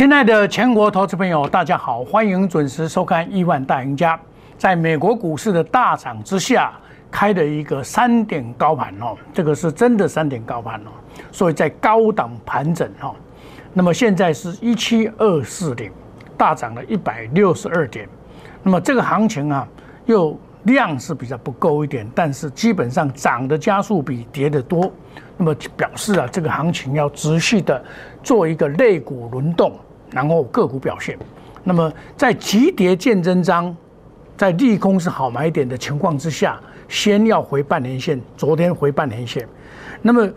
亲爱的全国投资朋友，大家好，欢迎准时收看《亿万大赢家》。在美国股市的大涨之下，开的一个三点高盘哦，这个是真的三点高盘哦，所以在高档盘整哦。那么现在是一七二四点，大涨了一百六十二点。那么这个行情啊，又量是比较不够一点，但是基本上涨的加速比跌的多。那么表示啊，这个行情要持续的做一个类股轮动，然后个股表现。那么在急跌见真章，在利空是好买点的情况之下，先要回半年线。昨天回半年线，那么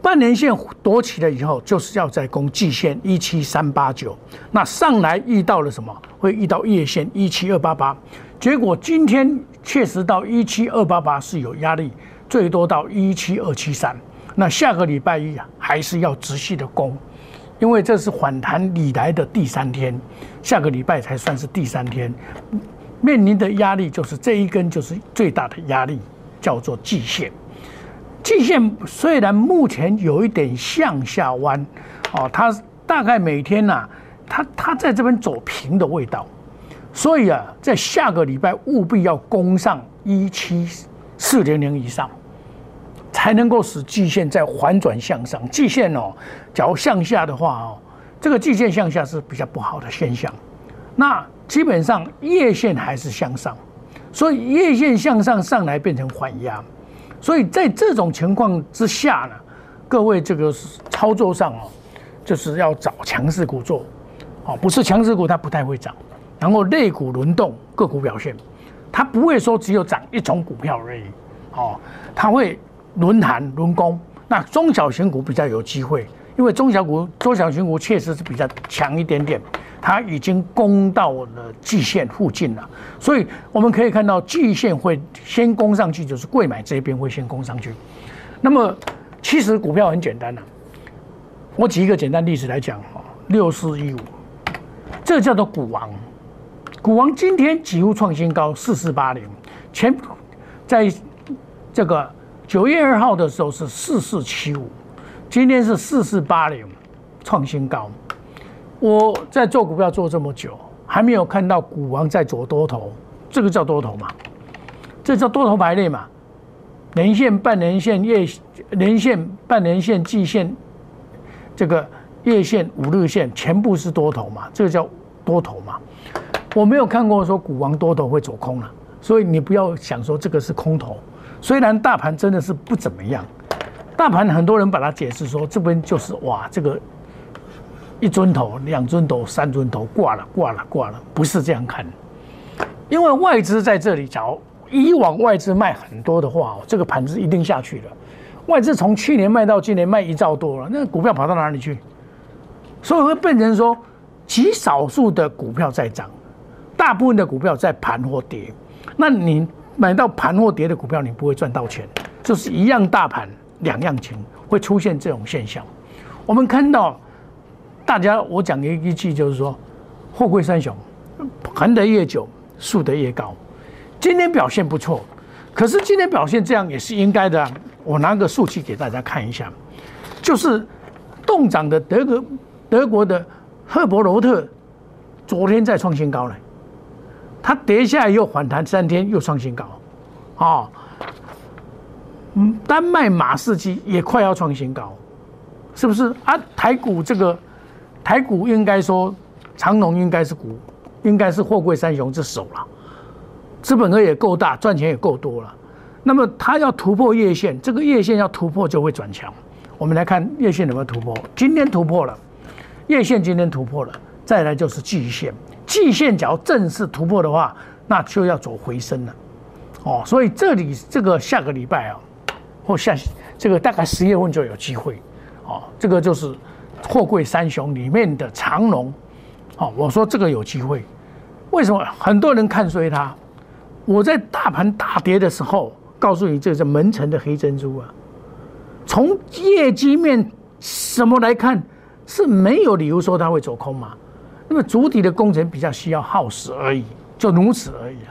半年线夺起了以后，就是要在攻季线一七三八九。那上来遇到了什么？会遇到月线一七二八八。结果今天确实到一七二八八是有压力，最多到一七二七三。那下个礼拜一啊，还是要持续的攻，因为这是反弹以来的第三天，下个礼拜才算是第三天，面临的压力就是这一根就是最大的压力，叫做季线。季线虽然目前有一点向下弯，哦，它大概每天呐，它它在这边走平的味道，所以啊，在下个礼拜务必要攻上一七四零零以上。才能够使季线再反转向上。季线哦，假如向下的话哦，这个季线向下是比较不好的现象。那基本上月线还是向上，所以月线向上上来变成缓压。所以在这种情况之下呢，各位这个操作上哦，就是要找强势股做，哦，不是强势股它不太会涨。然后类股轮动，个股表现，它不会说只有涨一种股票而已，哦，它会。轮盘轮攻，那中小型股比较有机会，因为中小股、中小型股确实是比较强一点点，它已经攻到了季线附近了，所以我们可以看到季线会先攻上去，就是贵买这边会先攻上去。那么其实股票很简单的，我举一个简单例子来讲哦，六四一五，这叫做股王，股王今天几乎创新高四四八零，前在这个。九月二号的时候是四四七五，今天是四四八零，创新高。我在做股票做这么久，还没有看到股王在做多头，这个叫多头嘛？这叫多头排列嘛？年线、半年线、月年线、半年线、季线，这个月线、五日线全部是多头嘛？这个叫多头嘛？我没有看过说股王多头会走空了，所以你不要想说这个是空头。虽然大盘真的是不怎么样，大盘很多人把它解释说这边就是哇，这个一尊头、两尊头、三尊头挂了、挂了、挂了，不是这样看。因为外资在这里，假如以往外资卖很多的话，这个盘子一定下去了。外资从去年卖到今年卖一兆多了，那股票跑到哪里去？所以会变成说，极少数的股票在涨，大部分的股票在盘或跌。那你？买到盘或跌的股票，你不会赚到钱，就是一样大盘两样情，会出现这种现象。我们看到大家，我讲一一句就是说，货柜三雄，盘得越久，树得越高。今天表现不错，可是今天表现这样也是应该的。我拿个数据给大家看一下，就是动涨的德国德国的赫伯罗特，昨天再创新高了。它跌下来又反弹三天，又创新高，啊，嗯，丹麦马士基也快要创新高，是不是啊？台股这个台股应该说长隆应该是股，应该是货柜三雄之首了，资本额也够大，赚钱也够多了。那么它要突破月线，这个月线要突破就会转强。我们来看月线有没有突破，今天突破了，月线今天突破了，再来就是季线。季线角正式突破的话，那就要走回升了，哦，所以这里这个下个礼拜啊，或下这个大概十月份就有机会，哦，这个就是货柜三雄里面的长龙，哦，我说这个有机会，为什么？很多人看衰它？我在大盘大跌的时候告诉你，这是门城的黑珍珠啊，从业绩面什么来看是没有理由说它会走空嘛。那么主体的工程比较需要耗时而已，就如此而已啊。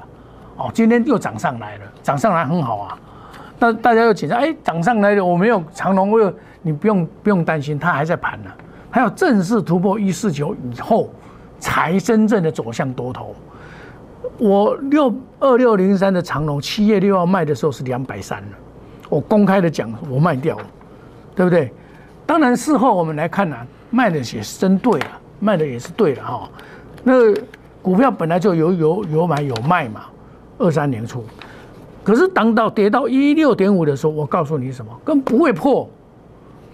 哦，今天又涨上来了，涨上来很好啊。那大家又紧张，哎，涨上来了，我没有长龙，我有，你不用不用担心，它还在盘呢。它要正式突破一四九以后，才真正的走向多头。我六二六零三的长龙七月六号卖的时候是两百三了，我公开的讲我卖掉了，对不对？当然事后我们来看呢，卖的也是真对了，卖的也是对的哈。那股票本来就有有有买有卖嘛，二三年初，可是当到跌到一六点五的时候，我告诉你什么，更不会破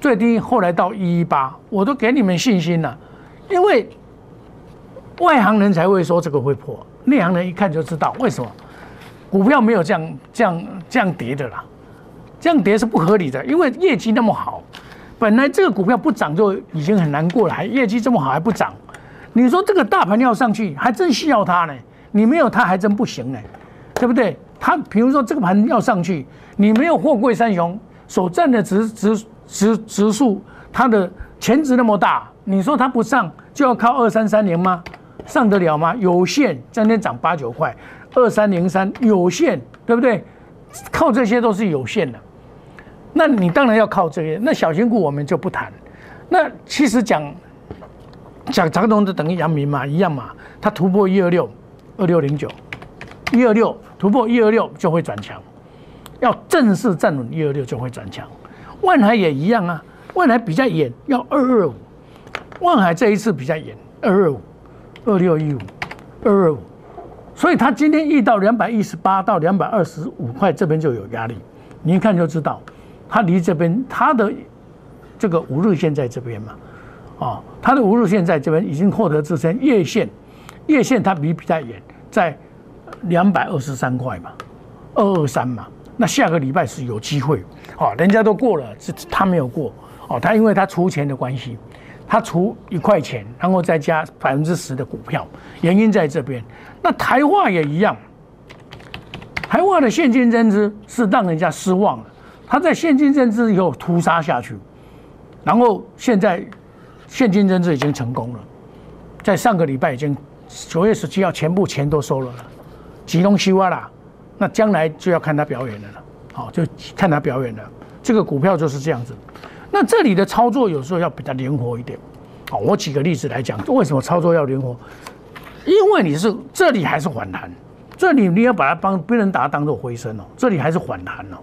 最低，后来到一一八，我都给你们信心了，因为外行人才会说这个会破。内行人一看就知道为什么股票没有这样这样这样跌的啦，这样跌是不合理的，因为业绩那么好，本来这个股票不涨就已经很难过了，还业绩这么好还不涨，你说这个大盘要上去，还真需要它呢，你没有它还真不行呢，对不对？它比如说这个盘要上去，你没有货柜三雄所占的指指指指数，它的前值那么大，你说它不上就要靠二三三零吗？上得了吗？有限，今天涨八九块，二三零三有限，对不对？靠这些都是有限的。那你当然要靠这些。那小型股我们就不谈。那其实讲讲长龙的等于阳明嘛，一样嘛。它突破一二六，二六零九，一二六突破一二六就会转强，要正式站稳一二六就会转强。万海也一样啊，万海比较严，要二二五。万海这一次比较严，二二五。二六一五，二二五，所以它今天遇到两百一十八到两百二十五块这边就有压力，你一看就知道，它离这边它的这个五日线在这边嘛，啊，它的五日线在这边已经获得支撑，月线月线它比比较远，在两百二十三块嘛，二二三嘛，那下个礼拜是有机会，哦，人家都过了，是他没有过，哦，他因为他出钱的关系。他出一块钱，然后再加百分之十的股票，原因在这边。那台化也一样，台化的现金增资是让人家失望了。他在现金增资以后屠杀下去，然后现在现金增资已经成功了，在上个礼拜已经九月十七号全部钱都收了了，集中西瓜啦。那将来就要看他表演的了，好，就看他表演了。这个股票就是这样子。那这里的操作有时候要比较灵活一点，好，我举个例子来讲，为什么操作要灵活？因为你是这里还是反弹，这里你要把它帮别人把它当做回升哦，这里还是反弹哦，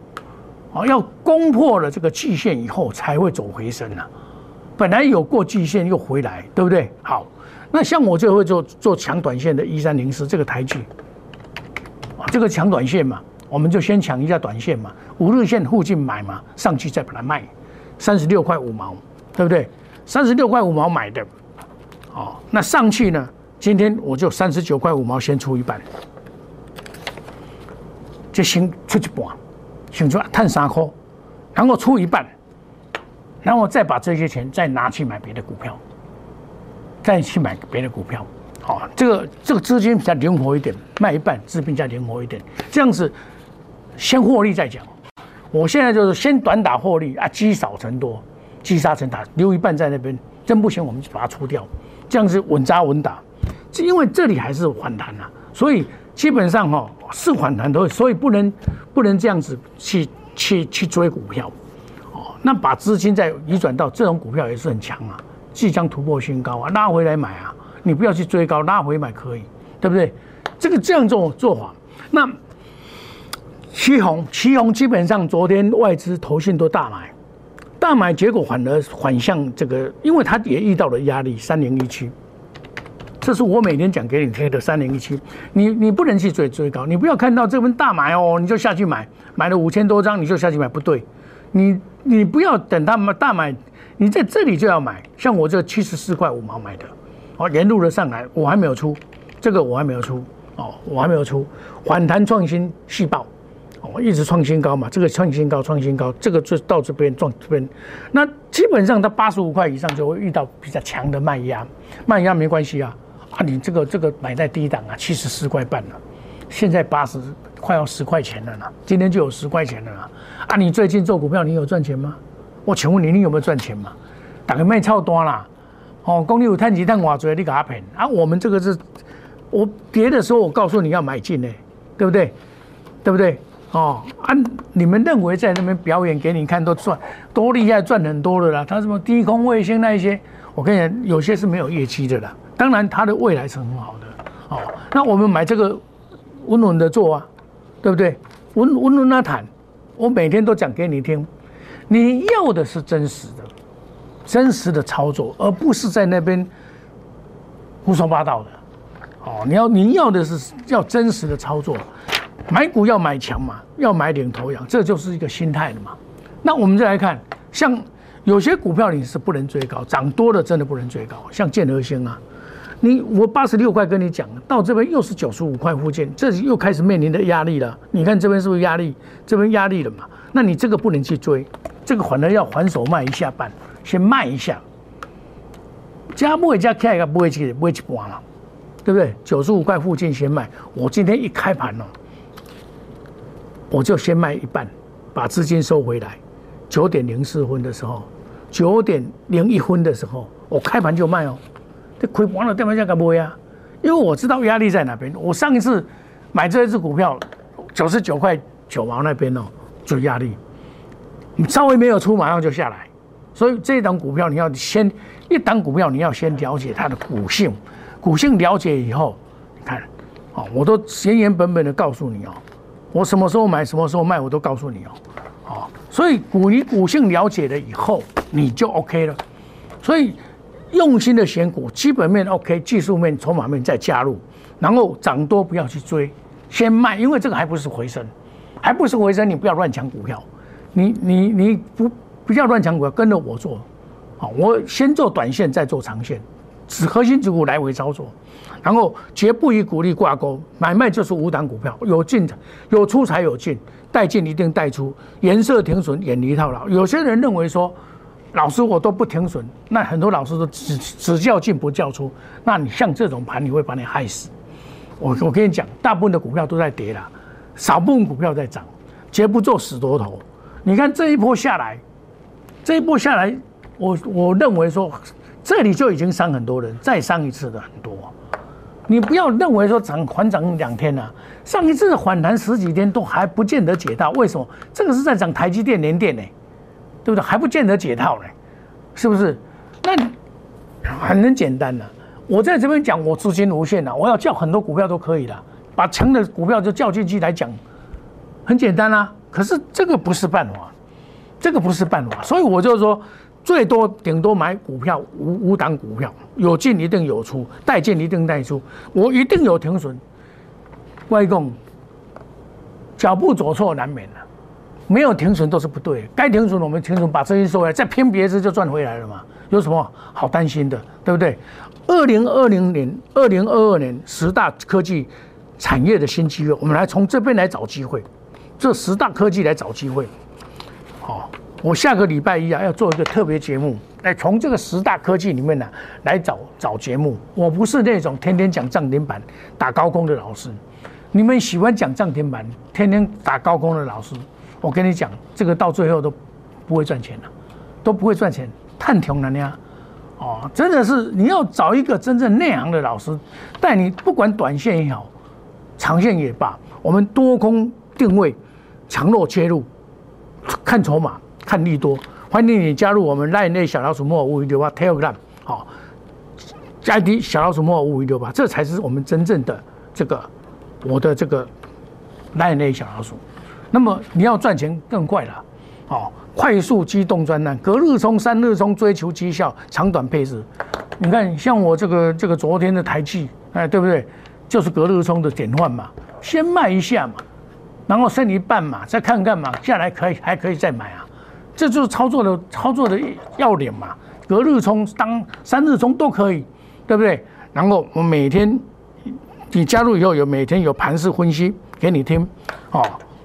哦，要攻破了这个季线以后才会走回升呐。本来有过季线又回来，对不对？好，那像我就会做做强短线的一三零四这个台剧，啊，这个强短线嘛，我们就先抢一下短线嘛，五日线附近买嘛，上去再把它卖。三十六块五毛，对不对？三十六块五毛买的，哦，那上去呢？今天我就三十九块五毛先出一半，就先出一半，先出探三块，然后出一半，然后再把这些钱再拿去买别的股票，再去买别的股票，好，这个这个资金比较灵活一点，卖一半，资金比较灵活一点，这样子先获利再讲。我现在就是先短打获利啊，积少成多，积沙成塔，留一半在那边，真不行我们就把它出掉，这样子稳扎稳打。因为这里还是反弹啊，所以基本上哈是反弹的，所以不能不能这样子去去去追股票，哦，那把资金再移转到这种股票也是很强啊，即将突破新高啊，拉回来买啊，你不要去追高，拉回买可以，对不对？这个这样做做法，那。旗红，旗红基本上昨天外资投信都大买，大买结果反而反向这个，因为它也遇到了压力，三零一七，这是我每天讲给你听的三零一七，你你不能去追追高，你不要看到这份大买哦，你就下去买，买了五千多张你就下去买，不对，你你不要等他们大买，你在这里就要买，像我这七十四块五毛买的，哦，沿路的上来，我还没有出，这个我还没有出，哦，我还没有出，反弹创新细爆。哦，一直创新高嘛，这个创新高，创新高，这个就到这边撞这边，那基本上它八十五块以上就会遇到比较强的卖压，卖压没关系啊，啊，你这个这个买在低档啊，七十四块半了，现在八十快要十块钱了呢，今天就有十块钱了啦，啊，你最近做股票你有赚钱吗？我请问你，你有没有赚钱嘛？打个卖超多啦，哦，公你有探几探瓦追你给他赔啊，我们这个是，我跌的时候我告诉你要买进呢，对不对？对不对？哦，啊，你们认为在那边表演给你看都赚多厉害，赚很多的啦。他什么低空卫星那一些，我跟你讲，有些是没有业绩的啦。当然，它的未来是很好的哦。那我们买这个稳稳的做啊，对不对？稳稳稳的谈，我每天都讲给你听。你要的是真实的、真实的操作，而不是在那边胡说八道的。哦，你要你要的是要真实的操作，买股要买强嘛，要买领头羊，这就是一个心态的嘛。那我们再来看，像有些股票你是不能追高，涨多了真的不能追高，像建和兴啊，你我八十六块跟你讲，到这边又是九十五块附近，这又开始面临的压力了。你看这边是不是压力？这边压力了嘛？那你这个不能去追，这个反而要还手卖一下半，先卖一下，加不会加开个不会去不会去关了。对不对？九十五块附近先卖，我今天一开盘哦，我就先卖一半，把资金收回来。九点零四分的时候，九点零一分的时候，我开盘就卖哦。这亏完了，对方价格不会啊？因为我知道压力在哪边。我上一次买这一只股票，九十九块九毛那边哦，就压力，你稍微没有出，马上就下来。所以这档股票你要先一档股票你要先了解它的股性。股性了解以后，你看，哦，我都原原本本的告诉你哦，我什么时候买，什么时候卖，我都告诉你哦，哦，所以股你股性了解了以后，你就 OK 了。所以用心的选股，基本面 OK，技术面、筹码面再加入，然后涨多不要去追，先卖，因为这个还不是回升，还不是回升，你不要乱抢股票，你你你不不要乱抢股票，跟着我做，好，我先做短线，再做长线。只核心持股来回操作，然后绝不与股利挂钩，买卖就是无档股票，有进有出才有进，带进一定带出，颜色停损，远离套牢。有些人认为说，老师我都不停损，那很多老师都只只叫进不叫出，那你像这种盘，你会把你害死。我我跟你讲，大部分的股票都在跌了，少部分股票在涨，绝不做死多头。你看这一波下来，这一波下来，我我认为说。这里就已经伤很多人，再伤一次的很多。你不要认为说涨缓涨两天了，上一次反弹十几天都还不见得解套。为什么？这个是在涨台积电、联电呢，对不对？还不见得解套呢，是不是？那很很简单的，我在这边讲，我资金无限的，我要叫很多股票都可以的，把强的股票就叫进去来讲，很简单啊。可是这个不是办法，这个不是办法，所以我就说。最多顶多买股票五五档股票，有进一定有出，带进一定带出，我一定有停损。外公，脚步走错难免了，没有停损都是不对。该停损我们停损，把资金收回来，再拼别只就赚回来了嘛。有什么好担心的，对不对？二零二零年、二零二二年十大科技产业的新机会，我们来从这边来找机会，这十大科技来找机会，好。我下个礼拜一啊，要做一个特别节目，来从这个十大科技里面呢来找找节目。我不是那种天天讲涨停板、打高空的老师。你们喜欢讲涨停板、天天打高空的老师，我跟你讲，这个到最后都不会赚钱了，都不会赚钱，太穷了呀！哦，真的是你要找一个真正内行的老师，带你不管短线也好，长线也罢，我们多空定位、强弱切入、看筹码。看利多，欢迎你加入我们赖内小老鼠莫五五六八 Telegram，好，加低小老鼠莫五五六八，这才是我们真正的这个我的这个赖内小老鼠。那么你要赚钱更快了，哦，快速机动专栏，隔日冲、三日冲，追求绩效，长短配置。你看，像我这个这个昨天的台气，哎，对不对？就是隔日冲的典范嘛，先卖一下嘛，然后剩一半嘛，再看看嘛，下来可以还可以再买啊。这就是操作的操作的要点嘛，隔日冲、当三日冲都可以，对不对？然后我每天你加入以后，有每天有盘势分析给你听，哦，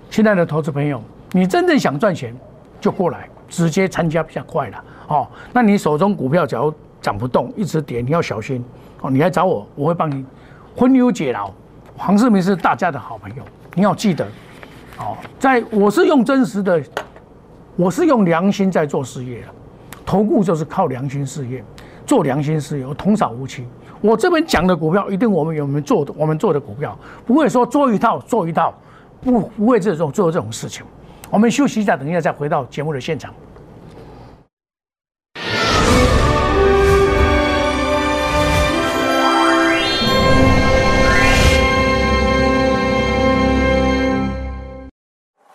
亲爱的投资朋友，你真正想赚钱就过来，直接参加比较快了，哦。那你手中股票假如涨不动，一直跌，你要小心哦。你来找我，我会帮你分忧解劳。黄世明是大家的好朋友，你要记得，哦，在我是用真实的。我是用良心在做事业的投顾就是靠良心事业，做良心事业，我童叟无欺。我这边讲的股票，一定我们有没做的，我们做的股票不会说做一套做一套，不不会这种做这种事情。我们休息一下，等一下再回到节目的现场。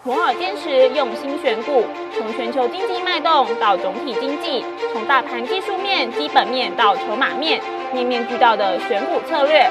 摩尔坚持用心选股，从全球经济脉动到总体经济，从大盘技术面、基本面到筹码面，面面俱到的选股策略。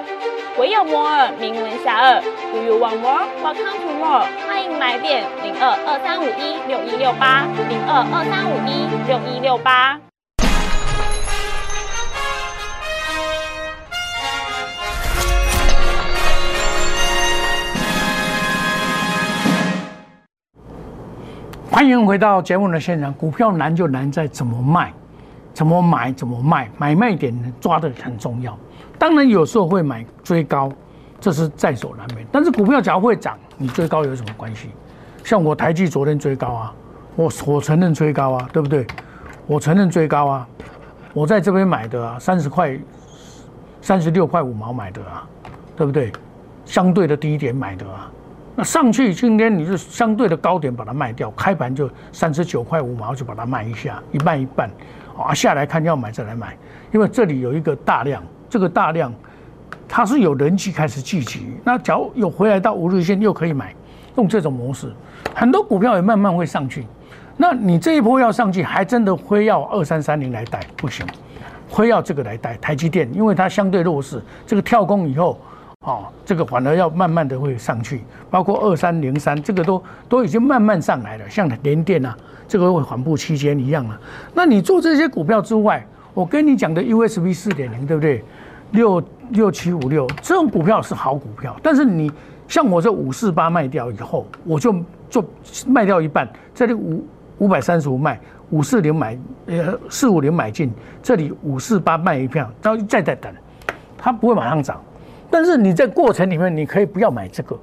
唯有摩尔名闻遐迩，Do you want more? Welcome to more。欢迎来电零二二三五一六一六八零二二三五一六一六八。欢迎回到节目的现场。股票难就难在怎么卖，怎么买，怎么卖，买卖点抓的很重要。当然有时候会买追高，这是在所难免。但是股票只要会涨，你追高有什么关系？像我台积昨天追高啊，我我承认追高啊，对不对？我承认追高啊，我在这边买的啊，三十块，三十六块五毛买的啊，对不对？相对的低点买的啊。那上去今天你就相对的高点把它卖掉，开盘就三十九块五毛就把它卖一下，一半一半，啊下来看要买再来买，因为这里有一个大量，这个大量它是有人气开始聚集，那假如有回来到五日线又可以买，用这种模式，很多股票也慢慢会上去。那你这一波要上去，还真的非要二三三零来带不行，非要这个来带台积电，因为它相对弱势，这个跳空以后。哦，这个反而要慢慢的会上去，包括二三零三，这个都都已经慢慢上来了，像联电啊，这个会缓步期间一样啊。那你做这些股票之外，我跟你讲的 USB 四点零，对不对？六六七五六这种股票是好股票，但是你像我这五四八卖掉以后，我就就卖掉一半，这里五五百三十五卖，五四零买，呃四五零买进，这里五四八卖一票，然后再再等，它不会马上涨。但是你在过程里面，你可以不要买这个，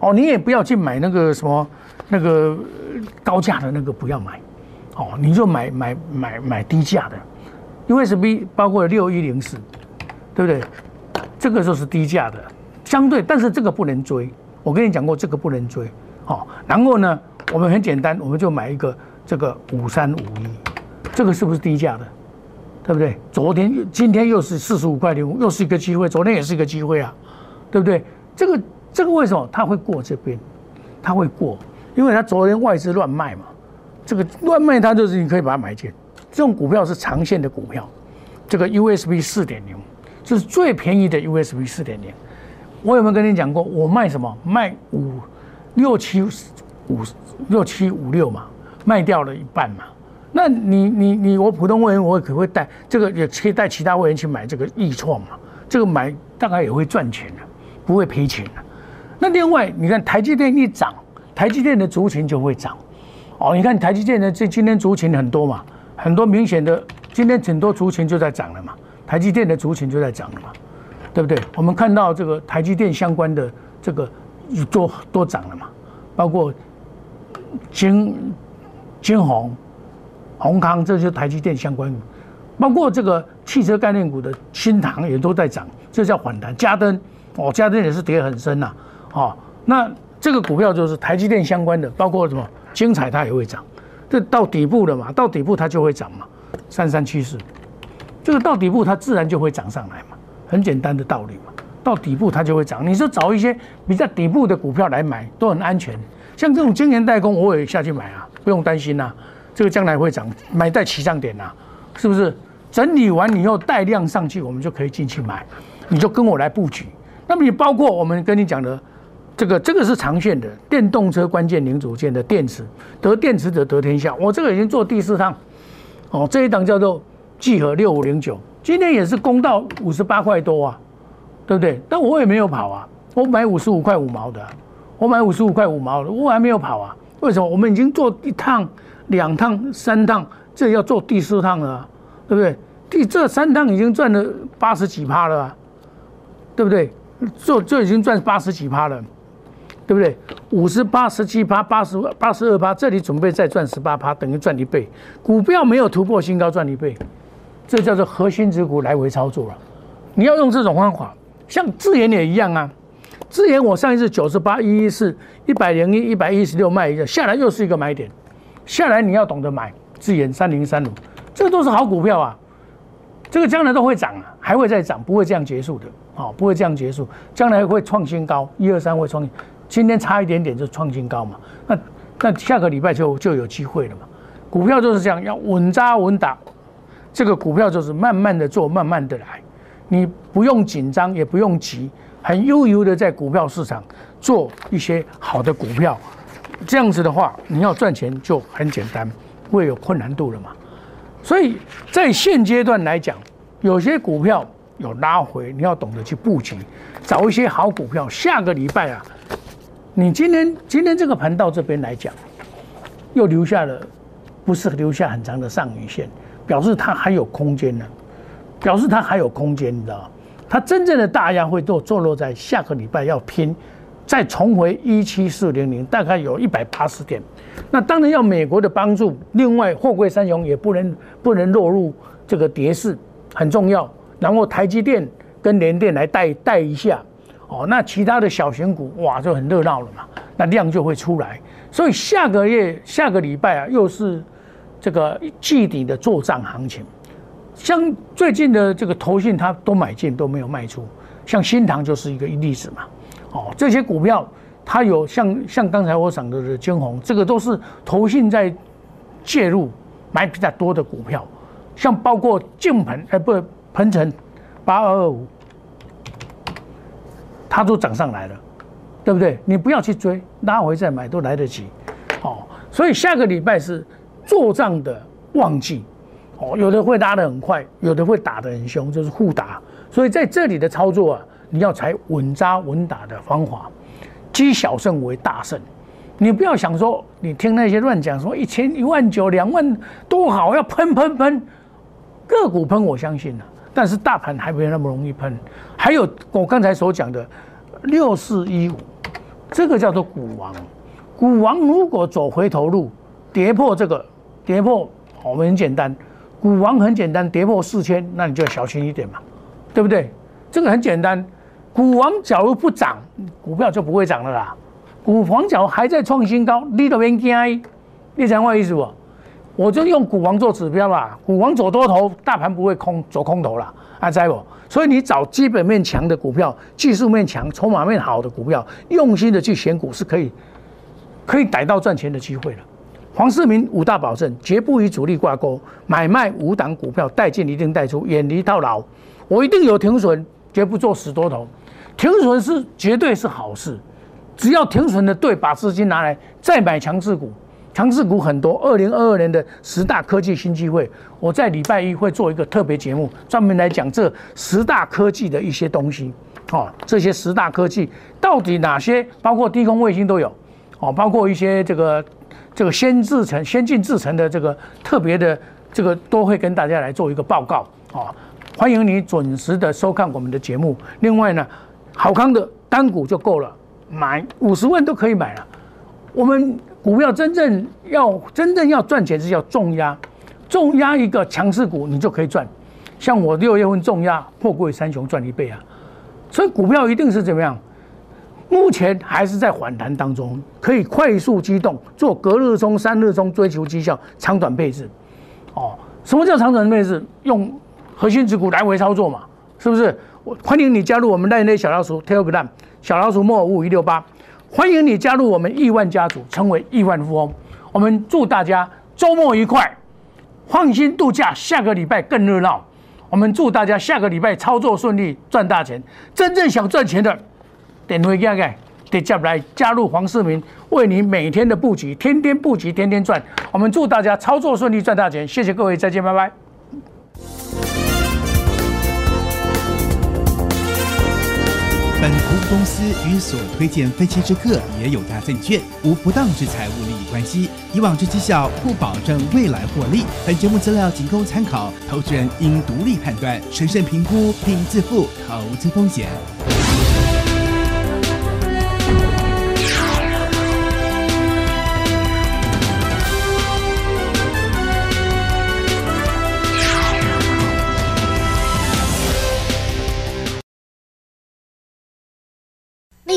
哦，你也不要去买那个什么那个高价的那个，不要买，哦，你就买买买买低价的，USB 包括六一零四，对不对？这个就是低价的，相对，但是这个不能追。我跟你讲过，这个不能追，哦。然后呢，我们很简单，我们就买一个这个五三五一，这个是不是低价的？对不对？昨天、今天又是四十五块零五，又是一个机会。昨天也是一个机会啊，对不对？这个、这个为什么它会过这边？它会过，因为它昨天外资乱卖嘛。这个乱卖，它就是你可以把它买进。这种股票是长线的股票。这个 USB 四点零，这是最便宜的 USB 四点零。我有没有跟你讲过？我卖什么？卖五六七五六七五六嘛，卖掉了一半嘛。那你你你我普通会员我可会带这个也可以带其他会员去买这个易创嘛？这个买大概也会赚钱的，不会赔钱的。那另外你看台积电一涨，台积电的族群就会涨。哦，你看台积电的这今天族群很多嘛，很多明显的今天很多族群就在涨了嘛，台积电的族群就在涨了嘛，对不对？我们看到这个台积电相关的这个都都涨了嘛，包括金金红。宏康，这就是台积电相关股，包括这个汽车概念股的新唐也都在涨，这叫反弹。嘉登，哦，嘉登也是跌很深呐，哦，那这个股票就是台积电相关的，包括什么精彩它也会涨，这到底部了嘛，到底部它就会涨嘛，三三七四，这个到底部它自然就会涨上来嘛，很简单的道理嘛，到底部它就会涨。你说找一些比较底部的股票来买都很安全，像这种晶圆代工我也下去买啊，不用担心呐。这个将来会涨，买在起涨点呐，是不是？整理完以后带量上去，我们就可以进去买，你就跟我来布局。那么你包括我们跟你讲的这个，这个是长线的电动车关键零组件的电池，得电池者得天下。我这个已经做第四趟，哦，这一档叫做聚合六五零九，今天也是攻到五十八块多啊，对不对？但我也没有跑啊，我买五十五块五毛的，我买五十五块五毛的，我还没有跑啊。为什么？我们已经做一趟。两趟、三趟，这要做第四趟了，对不对？第这三趟已经赚了八十几趴了，对不对？做就已经赚八十几趴了，对不对？五十八、十七趴、八十八十二趴，这里准备再赚十八趴，等于赚一倍。股票没有突破新高赚一倍，这叫做核心之股来回操作了。你要用这种方法，像智研也一样啊。智研我上一次九十八一一四一百零一一百一十六卖一个下来又是一个买点，下来你要懂得买智研三零三五，这都是好股票啊。这个将来都会涨啊，还会再涨，不会这样结束的。哦，不会这样结束，将来会创新高，一二三会创，今天差一点点就创新高嘛，那那下个礼拜就就有机会了嘛。股票就是这样，要稳扎稳打，这个股票就是慢慢的做，慢慢的来，你不用紧张，也不用急，很悠悠的在股票市场做一些好的股票，这样子的话，你要赚钱就很简单，不会有困难度了嘛。所以在现阶段来讲，有些股票。有拉回，你要懂得去布局，找一些好股票。下个礼拜啊，你今天今天这个盘到这边来讲，又留下了，不是留下很长的上影线，表示它还有空间呢，表示它还有空间，你知道它真正的大压会都坐落在下个礼拜要拼，再重回一七四零零，大概有一百八十点。那当然要美国的帮助，另外货柜三雄也不能不能落入这个跌势，很重要。然后台积电跟联电来带带一下，哦，那其他的小型股哇就很热闹了嘛，那量就会出来。所以下个月下个礼拜啊，又是这个季底的做账行情。像最近的这个投信，它都买进都没有卖出，像新塘就是一个例子嘛。哦，这些股票它有像像刚才我讲的的金红，这个都是投信在介入买比较多的股票，像包括净盆哎不。鹏程八二二五，它都涨上来了，对不对？你不要去追，拉回再买都来得及。哦，所以下个礼拜是做账的旺季，哦，有的会拉得很快，有的会打得很凶，就是互打。所以在这里的操作啊，你要采稳扎稳打的方法，积小胜为大胜。你不要想说，你听那些乱讲说一千一万九两万多好，要喷喷喷，个股喷我相信了。但是大盘还没有那么容易喷，还有我刚才所讲的六四一五，这个叫做股王。股王如果走回头路，跌破这个，跌破我们很简单，股王很简单，跌破四千，那你就要小心一点嘛，对不对？这个很简单，股王假如不涨，股票就不会涨了啦。股王假如还在创新高，你都别惊，你讲话意思不？我就用股王做指标啦，股王走多头，大盘不会空走空头了，阿在不？所以你找基本面强的股票，技术面强、筹码面好的股票，用心的去选股是可以，可以逮到赚钱的机会了。黄世明五大保证，绝不与主力挂钩，买卖五档股票，带进一定带出，远离套牢。我一定有停损，绝不做死多头。停损是绝对是好事，只要停损的对，把资金拿来再买强势股。强势股很多，二零二二年的十大科技新机会，我在礼拜一会做一个特别节目，专门来讲这十大科技的一些东西。哦，这些十大科技到底哪些？包括低空卫星都有，哦，包括一些这个这个先制成、先进制成的这个特别的这个都会跟大家来做一个报告。啊，欢迎你准时的收看我们的节目。另外呢，好康的单股就够了，买五十万都可以买了。我们。股票真正要真正要赚钱是要重压，重压一个强势股，你就可以赚。像我六月份重压破贵三雄赚一倍啊，所以股票一定是怎么样？目前还是在反弹当中，可以快速机动，做隔日冲、三日冲，追求绩效，长短配置。哦，什么叫长短配置？用核心持股来回操作嘛，是不是？我欢迎你加入我们那那小老鼠 Telegram 小老鼠莫五五一六八。欢迎你加入我们亿万家族，成为亿万富翁。我们祝大家周末愉快，放心度假。下个礼拜更热闹。我们祝大家下个礼拜操作顺利，赚大钱。真正想赚钱的，点回加盖，得加来加入黄世明，为你每天的布局，天天布局，天天赚。我们祝大家操作顺利，赚大钱。谢谢各位，再见，拜拜。本服务公司与所推荐分期之客也有大证券无不当之财务利益关系，以往之绩效不保证未来获利。本节目资料仅供参考，投资人应独立判断、审慎评估并自负投资风险。